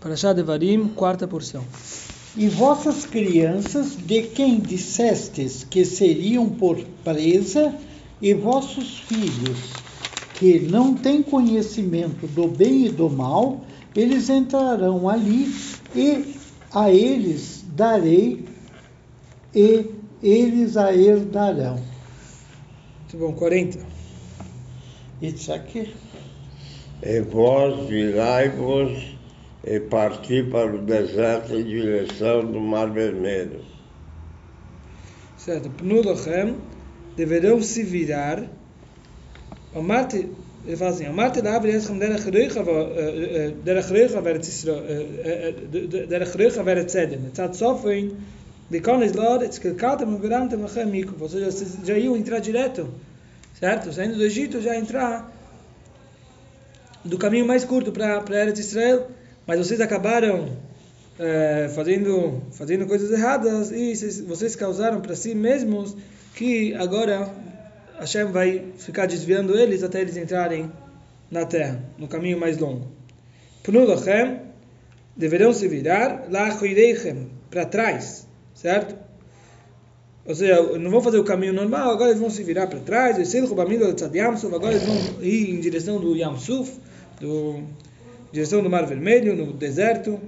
Parashá Devarim, quarta porção. E vossas crianças, de quem dissestes que seriam por presa, e vossos filhos, que não têm conhecimento do bem e do mal, eles entrarão ali, e a eles darei, e eles a herdarão. Muito bom, 40. Isso aqui. E vós virai-vos e parti para o deserto em direção do Mar Vermelho. Certo. Pnulachem deverão se virar. Amarte, ele fala assim: Amarte da abre eschem derech reicha derech reicha veret Israel derech reicha veret Zedem. Tzat sofem de konis lor etz kelkatem verantem lachem mikuf. Ou seja, vocês já iam entrar direto, certo? Saindo do Egito, já entrar do caminho mais curto para Eretz Israel, mas vocês acabaram eh, fazendo fazendo coisas erradas e vocês, causaram para si mesmos que agora Hashem vai ficar desviando eles até eles entrarem na terra, no caminho mais longo. Pnulachem deverão se virar lachoireichem para trás, certo? Ou seja, não vão fazer o caminho normal, agora eles vão se virar para trás, agora eles vão ir em direção do Yamsuf, do direção do Mar Vermelho, no deserto.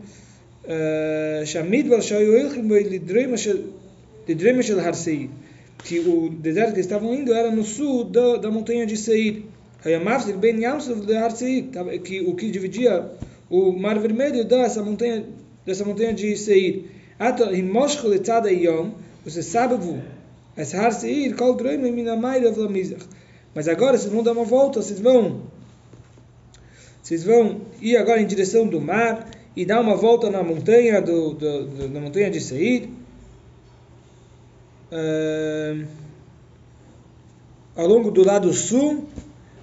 Seir que o deserto que estavam indo era no sul da, da montanha de Seir. que o que dividia o Mar Vermelho dessa montanha dessa montanha de Seir. Você sabe mas agora vocês vão dar uma volta, vocês vão vocês vão ir agora em direção do mar e dar uma volta na montanha do, do, do na montanha de Seir uh, ao longo do lado sul,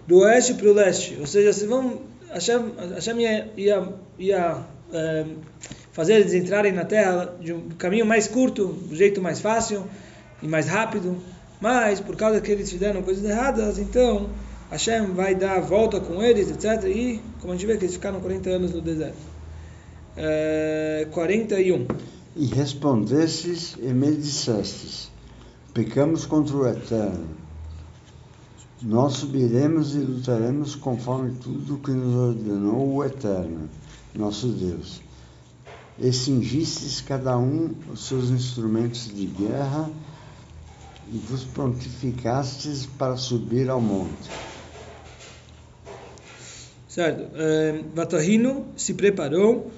do oeste para o leste. Ou seja, se vão Hashem, Hashem ia, ia, ia fazer eles entrarem na terra de um caminho mais curto, do jeito mais fácil e mais rápido. Mas por causa que eles fizeram coisas erradas, então Hashem vai dar a volta com eles, etc. E, como a gente vê, que eles ficaram 40 anos no deserto. Uh, 41. E respondestes e me dissestes: Pecamos contra o Eterno. Nós subiremos e lutaremos conforme tudo que nos ordenou o Eterno, nosso Deus. E cingistes cada um os seus instrumentos de guerra e vos prontificastes para subir ao monte. Certo. Vatahino se preparou.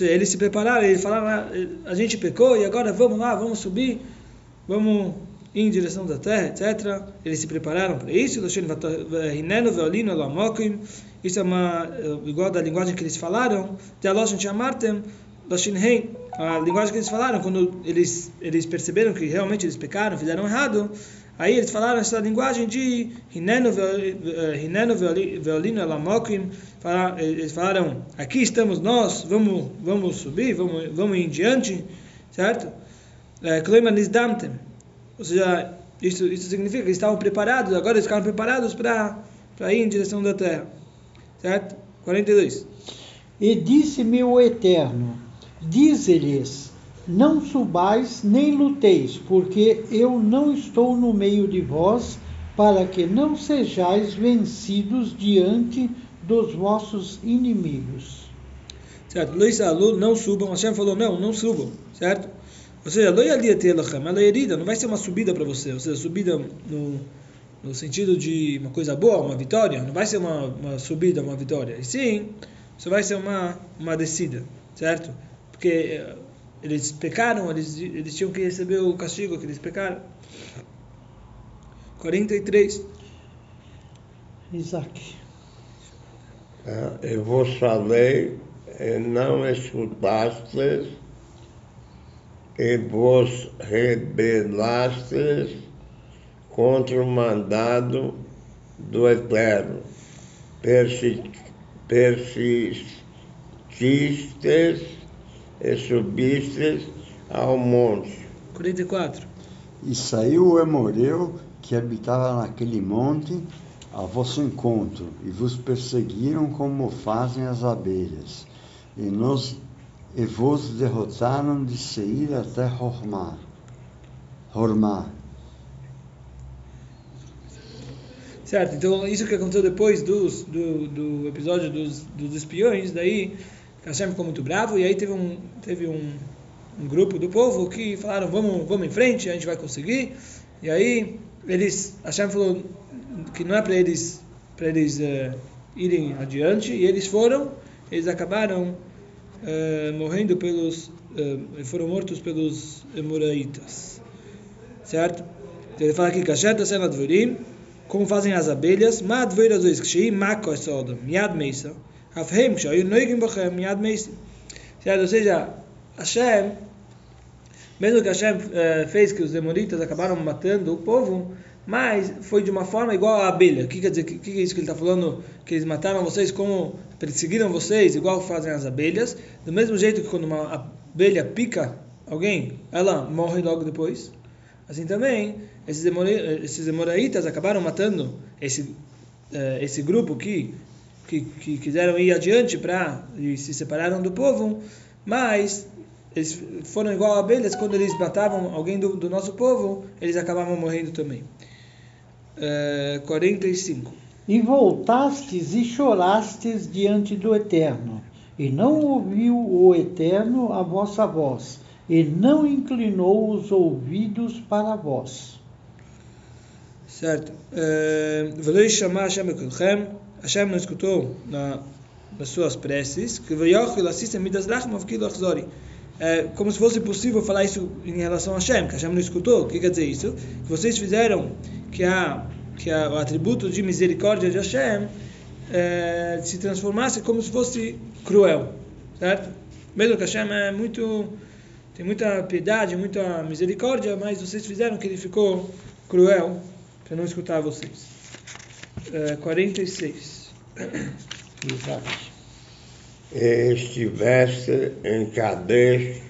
Eles se prepararam, eles falaram: a gente pecou e agora vamos lá, vamos subir, vamos ir em direção da terra, etc. Eles se prepararam para isso. Isso é uma igual da linguagem que eles falaram. A linguagem que eles falaram quando eles eles perceberam que realmente eles pecaram, fizeram errado. Aí eles falaram essa linguagem de Hinenu veolino elamokim. Eles falaram, aqui estamos nós, vamos, vamos subir, vamos, vamos em diante, certo? Kloima nizdamtem. Ou seja, isso, isso significa que estavam preparados, agora eles ficaram preparados para ir em direção da terra. Certo? 42. E disse-me o Eterno, dize-lhes, não subais nem luteis, porque eu não estou no meio de vós, para que não sejais vencidos diante dos vossos inimigos. Certo? Luiz Alu, não subam. Hashem falou, não, não subam. Certo? Ou seja, ela herida, não vai ser uma subida para você. Ou seja, subida no, no sentido de uma coisa boa, uma vitória. Não vai ser uma, uma subida, uma vitória. E sim, isso vai ser uma, uma descida. Certo? Porque eles pecaram, eles, eles tinham que receber o castigo que eles pecaram. 43. Isaac. Eu vos falei e não escutastes, e vos rebelastes contra o mandado do Eterno. Persististes e subistes ao monte. 44. E saiu o Emoreu que habitava naquele monte a vosso encontro, e vos perseguiram como fazem as abelhas, e nos e vos derrotaram de Seir até Hormá. Hormá. Certo, então isso que aconteceu depois dos, do, do episódio dos, dos espiões, daí Hashem ficou muito bravo e aí teve um, teve um, um grupo do povo que falaram vamos, vamos em frente, a gente vai conseguir. E aí eles, Hashem falou que não é para eles, para eles uh, irem adiante e eles foram, eles acabaram uh, morrendo pelos, uh, foram mortos pelos Emoraitas. Certo? Então ele fala aqui, Kasher Tasem Advorim, como fazem as abelhas, Mad Veira Zois Kshi, Mako Sodom, Miad Meisa, Afhem Kshoyu Noigim Bochem, Meisa. Certo? Ou seja, Hashem, mesmo que Hashem uh, fez que os demonitas acabaram matando o povo, mas foi de uma forma igual a abelha. O que quer dizer? O que, é isso que ele está falando? Que eles mataram vocês como perseguiram vocês, igual fazem as abelhas. Do mesmo jeito que quando uma abelha pica alguém, ela morre logo depois. Assim também, esses, esses Emoraitas acabaram matando esse, eh, esse grupo que, que, que quiseram ir adiante para e se separaram do povo, mas eles foram igual a abelhas, quando eles matavam alguém do, do nosso povo, eles acabavam morrendo também. Uh, 45. E voltastes e chorastes diante do Eterno, e não ouviu o Eterno a vossa voz, e não inclinou os ouvidos para vós. Certo. Velei chamar Hashem Ekulchem, Hashem não escutou na, nas suas preces, que veioch e assistem midas rachmav kilachzori. É como se fosse possível falar isso em relação a Hashem, que Hashem não escutou. O que quer dizer isso? Que vocês fizeram que, a, que a, o atributo de misericórdia de Hashem é, se transformasse como se fosse cruel, certo? Mesmo que Hashem é muito tem muita piedade, muita misericórdia, mas vocês fizeram que ele ficou cruel para não escutar vocês. É, 46. Exato. Estivesse em Kadesh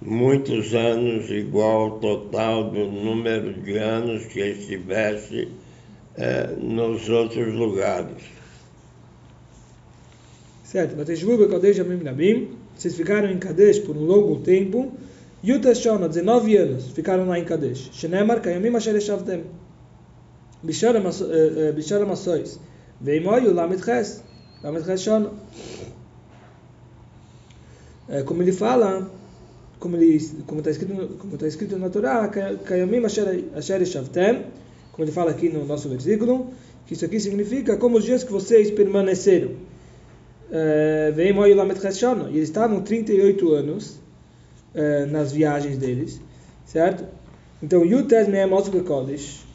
muitos anos, igual ao total do número de anos que estivesse é, nos outros lugares. Certo, Bateshvu Kadesh Amim Nabim, vocês ficaram em Kadesh por um longo tempo, Yuta Shona, 19 anos, ficaram lá em Kadesh. Shenemar Kayamim Asher Eshavtem. Bishara Masois. Veimoyu Lamed Ches. Lamed Ches Shona. Como ele fala, como está escrito como está escrito na Torá Kayamim Asher Eshavtem como ele fala aqui no nosso versículo que isso aqui significa como os dias que vocês permaneceram veio Moio Lamet Cheshano e eles estavam 38 anos nas viagens deles certo? então Yutes Mehem Osuk Kodesh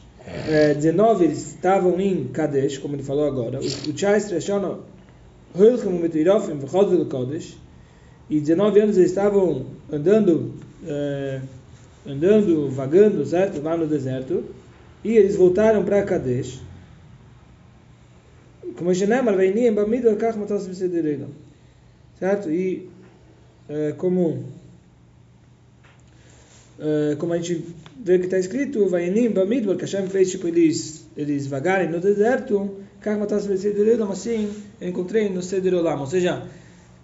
19 eles estavam em Kadesh como ele falou agora o Chais Cheshano Hulchem Umetirofim V'Chodvel Kodesh e 19 anos eles estavam andando uh, andando, vagando, certo? Lá no deserto. E eles voltaram para Kadesh. Como Shenemar, Veinim, Bamidbar, Kach, Matas, Besedereira. Certo? E uh, como uh, como a gente vê que está escrito, Vainim, Bamidbar, que Hashem fez tipo eles, eles vagarem no deserto, Kach, Matas, Besedereira, mas assim, eu encontrei no Sederolam. Ou seja,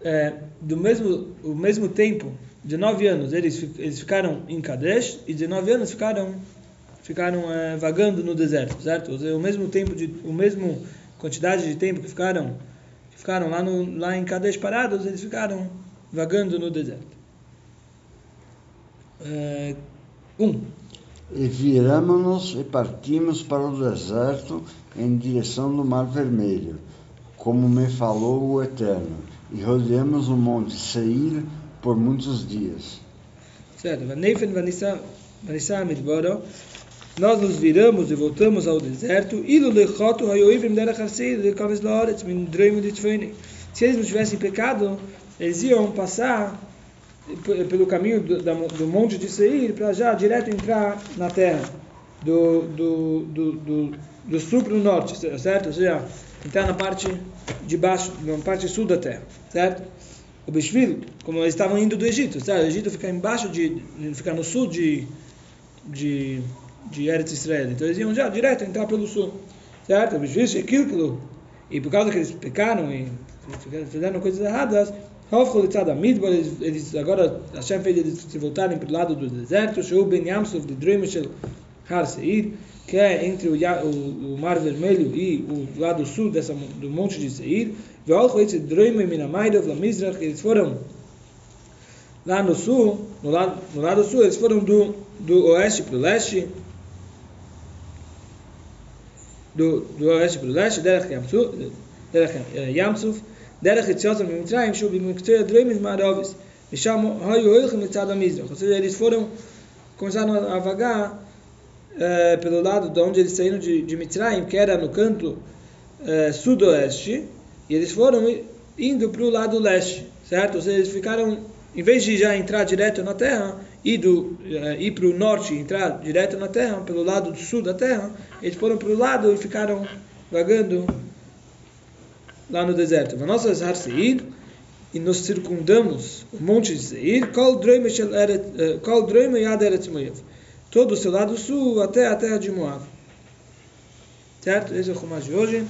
é, do mesmo o mesmo tempo, 19 anos, eles eles ficaram em Kadesh e 19 anos ficaram ficaram é, vagando no deserto, certo? O mesmo tempo de o mesmo quantidade de tempo que ficaram que ficaram lá no lá em Kadesh parados, eles ficaram vagando no deserto. É, um. E viramos-nos e partimos para o deserto em direção do Mar Vermelho, como me falou o Eterno e rodeamos o monte Seir por muitos dias. Certo. Vanissa midboro. Nós nos viramos e voltamos ao deserto. Hayoivim. Se eles não tivessem pecado, eles iam passar pelo caminho do, do monte de Seir para já direto entrar na terra do, do, do, do, do sul para o norte, certo? Ou seja, entrar na parte de baixo, na parte sul da terra, certo? O Bishvil, como eles estavam indo do Egito, certo? O Egito fica embaixo de, fica no sul de de de Eretz Israel. Então eles iam já direto entrar pelo sul, certo? O Bishvil, aquilo, e por causa que eles pecaram e fizeram coisas erradas, eles, eles agora, Hashem fez eles se voltarem para o lado do deserto, Har Seir, que é entre o, o, o Mar Vermelho e o lado sul dessa, do Monte de Seir, eles foram lá no sul, no lado, no lado sul, eles foram do, do oeste para o leste, do, do oeste para o leste, Derech Yamsuf, Derech Yitzyotam Mitzrayim, Shubi Miktoya Dremis Maravis, Misham Hayu Oilchim Mitzad Amizrach, ou seja, eles foram, começaram a vagar pelo lado de onde eles saíram de, de que era no canto sudoeste, e eles foram indo para o lado leste, certo? Ou seja, eles ficaram, em vez de já entrar direto na terra, ir para o norte e entrar direto na terra, pelo lado do sul da terra, eles foram para o lado e ficaram vagando lá no deserto. E nos circundamos o monte de Seir, eh. Todo o seu lado sul até a terra de Moab. Certo? Esse é o Chumash de hoje.